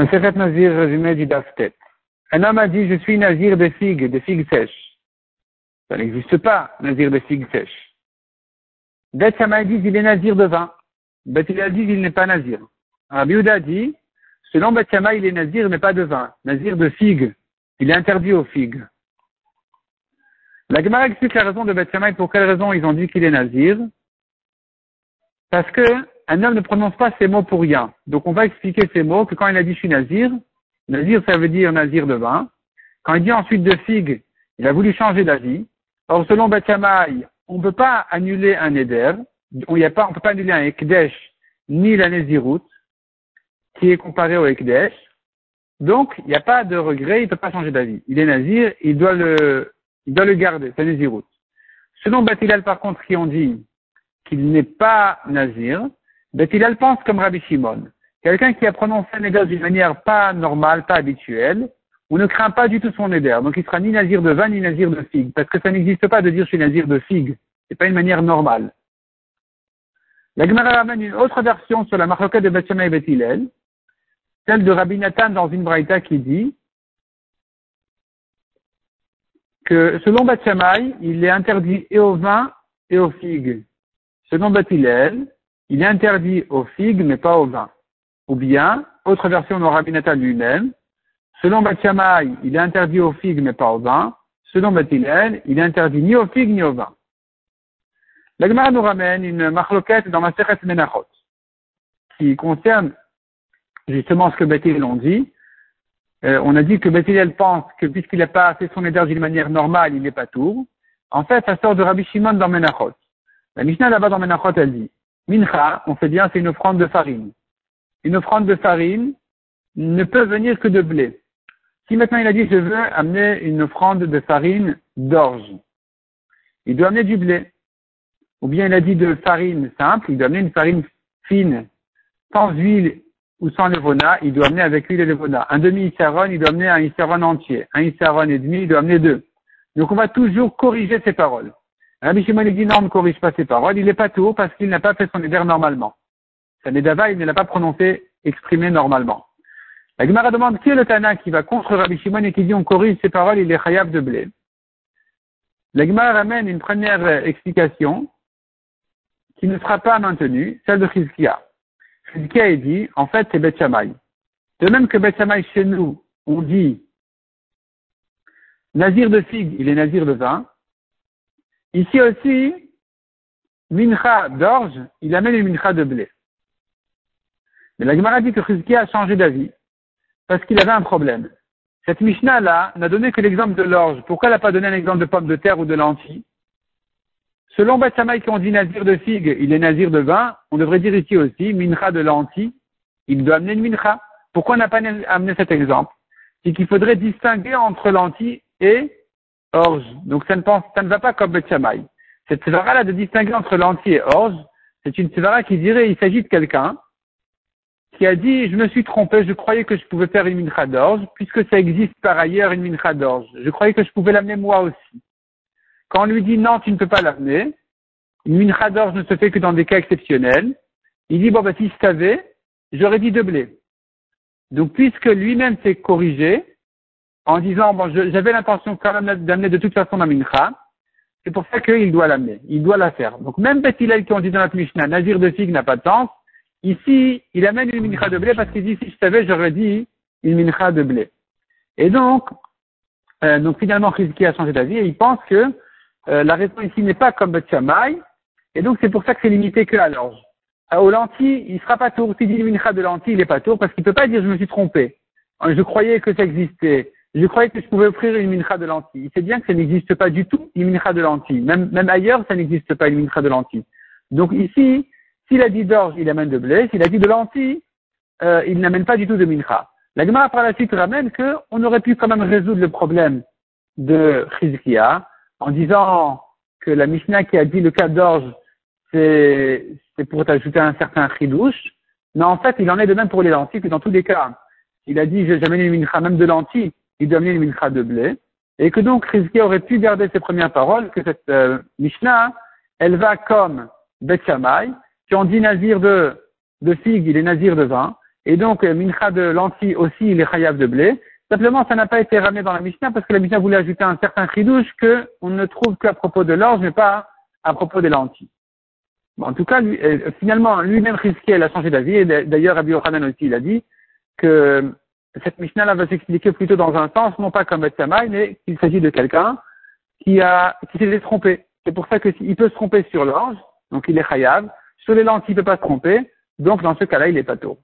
Maseret Nazir, résumé du Daftet. Un homme a dit, je suis Nazir de figues, de figues sèches. Ça n'existe pas, Nazir de figues sèches. Bet dit, il est Nazir de vin. Bet dit, il n'est pas Nazir. Rabbi dit, selon Bet il est Nazir, mais pas de vin. Nazir de figues. Il est interdit aux figues. La Gemara explique la raison de Bet pour quelle raison ils ont dit qu'il est Nazir. Parce que un homme ne prononce pas ces mots pour rien. Donc on va expliquer ces mots que quand il a dit je suis nazir, nazir ça veut dire nazir de vin. Quand il dit ensuite de figue, il a voulu changer d'avis. Or selon Bachamay, on ne peut pas annuler un éder, on ne peut pas annuler un ekdesh ni la naziroute, qui est comparé au ekdesh. Donc il n'y a pas de regret, il ne peut pas changer d'avis. Il est nazir, il doit le, il doit le garder, c'est naziroute. Selon Batilal par contre qui ont dit qu'il n'est pas nazir, Bethilal pense comme Rabbi Shimon. Quelqu'un qui a prononcé un éder d'une manière pas normale, pas habituelle, ou ne craint pas du tout son éder. Donc il sera ni nazir de vin, ni nazir de figue. Parce que ça n'existe pas de dire je suis nazir de figue. C'est pas une manière normale. La Gemara ramène une autre version sur la marloquette de Bethshama et celle de Rabbi Nathan dans une braïta qui dit que selon Bethshamay, il est interdit et au vin et aux figues. Selon Bethilel, il est interdit aux figues, mais pas au vin. Ou bien, autre version de Rabbi lui-même, selon Batshamaï, il est interdit aux figues, mais pas au vin. Selon Batilel, il est interdit ni aux figues, ni au vin. La Gemara nous ramène une marloquette dans ma Seret Menachot, qui concerne justement ce que Batilel ont dit. Euh, on a dit que Batilel pense que puisqu'il n'a pas fait son éder d'une manière normale, il n'est pas tour. En fait, ça sort de Rabbi Shimon dans Menachot. La Mishnah là-bas dans Menachot, elle dit, Mincha, on sait bien, c'est une offrande de farine. Une offrande de farine ne peut venir que de blé. Si maintenant il a dit je veux amener une offrande de farine d'orge, il doit amener du blé. Ou bien il a dit de farine simple, il doit amener une farine fine, sans huile ou sans levona, il doit amener avec huile et levona. Un demi-issaron, il doit amener un issaron entier. Un issaron et demi, il doit amener deux. Donc on va toujours corriger ces paroles. Rabbi Shimon dit non, on ne corrige pas ses paroles, il n'est pas tout parce qu'il n'a pas fait son éder normalement. Sa nedava, il ne l'a pas prononcé, exprimé normalement. La Gemara demande qui est le Tana qui va contre Rabbi Shimon et qui dit on corrige ses paroles, il est chayav de blé. La Gemara ramène une première explication qui ne sera pas maintenue, celle de Chizkia. Chizkia dit, en fait, c'est Bet De même que Bet chez nous, on dit Nazir de figue, il est Nazir de vin. Ici aussi, mincha d'orge, il amène une mincha de blé. Mais la Gemara dit que Chizkiah a changé d'avis parce qu'il avait un problème. Cette Mishnah-là n'a donné que l'exemple de l'orge. Pourquoi elle n'a pas donné un exemple de pomme de terre ou de lentilles? Selon Batsamay qui ont dit nazir de figue, il est nazir de vin, on devrait dire ici aussi mincha de lentilles, il doit amener une mincha. Pourquoi on n'a pas amené cet exemple? C'est qu'il faudrait distinguer entre lentilles et orge. Donc ça ne, pense, ça ne va pas comme Betchamay. Cette tsevara-là de distinguer entre l'anti et orge, c'est une tsevara qui dirait il s'agit de quelqu'un qui a dit je me suis trompé, je croyais que je pouvais faire une mincha d'orge, puisque ça existe par ailleurs une mincha d'orge. Je croyais que je pouvais l'amener moi aussi. Quand on lui dit non, tu ne peux pas l'amener, une mincha d'orge ne se fait que dans des cas exceptionnels, il dit bon bah si je savais, j'aurais dit de blé. Donc puisque lui-même s'est corrigé, en disant, bon, j'avais l'intention quand même d'amener de toute façon ma mincha, c'est pour ça qu'il doit l'amener, il doit la faire. Donc même Bethilel qui ont dit dans la Mishnah, Nazir de figue n'a pas de sens, ici, il amène une mincha de blé parce qu'il dit, si je savais, j'aurais dit une mincha de blé. Et donc, euh, donc finalement, qui a changé d'avis et il pense que euh, la raison ici n'est pas comme Betchamay, et donc c'est pour ça que c'est limité que à l'orge. Euh, aux lentilles, il sera pas tour. S'il dit une mincha de lentilles, il n'est pas tour parce qu'il peut pas dire je me suis trompé. Je croyais que ça existait. Je croyais que je pouvais offrir une mincha de lentilles. Il sait bien que ça n'existe pas du tout, une mincha de lentilles. Même, même ailleurs, ça n'existe pas, une mincha de lentilles. Donc ici, s'il a dit d'orge, il amène de blé. S'il a dit de lentilles, euh, il n'amène pas du tout de mincha. La Gemara par la suite ramène qu'on aurait pu quand même résoudre le problème de Chizkia en disant que la Mishnah qui a dit le cas d'orge, c'est, pour ajouter un certain chidouche. Mais en fait, il en est de même pour les lentilles que dans tous les cas. Il a dit, j'amène une mincha même de lentilles il doit amener une mincha de blé, et que donc Rizki aurait pu garder ses premières paroles, que cette euh, Mishnah, elle va comme Bet qui ont dit nazir de, de figue, il est nazir de vin, Et donc, euh, mincha de lentilles aussi, il est chayav de blé. Simplement, ça n'a pas été ramené dans la Mishnah parce que la Mishnah voulait ajouter un certain chidouche que on ne trouve qu'à propos de l'orge, mais pas à propos des lentilles. Bon, en tout cas, lui, euh, finalement, lui-même il a changé d'avis. Et d'ailleurs, Rabbi Yochanan aussi, il a dit que cette Mishnah-là va s'expliquer plutôt dans un sens, non pas comme Betsamay, mais qu'il s'agit de quelqu'un qui a, qui s'est trompé. C'est pour ça qu'il peut se tromper sur l'orge, donc il est chayav. Sur les lentilles, il ne peut pas se tromper, donc dans ce cas-là, il est pas tôt.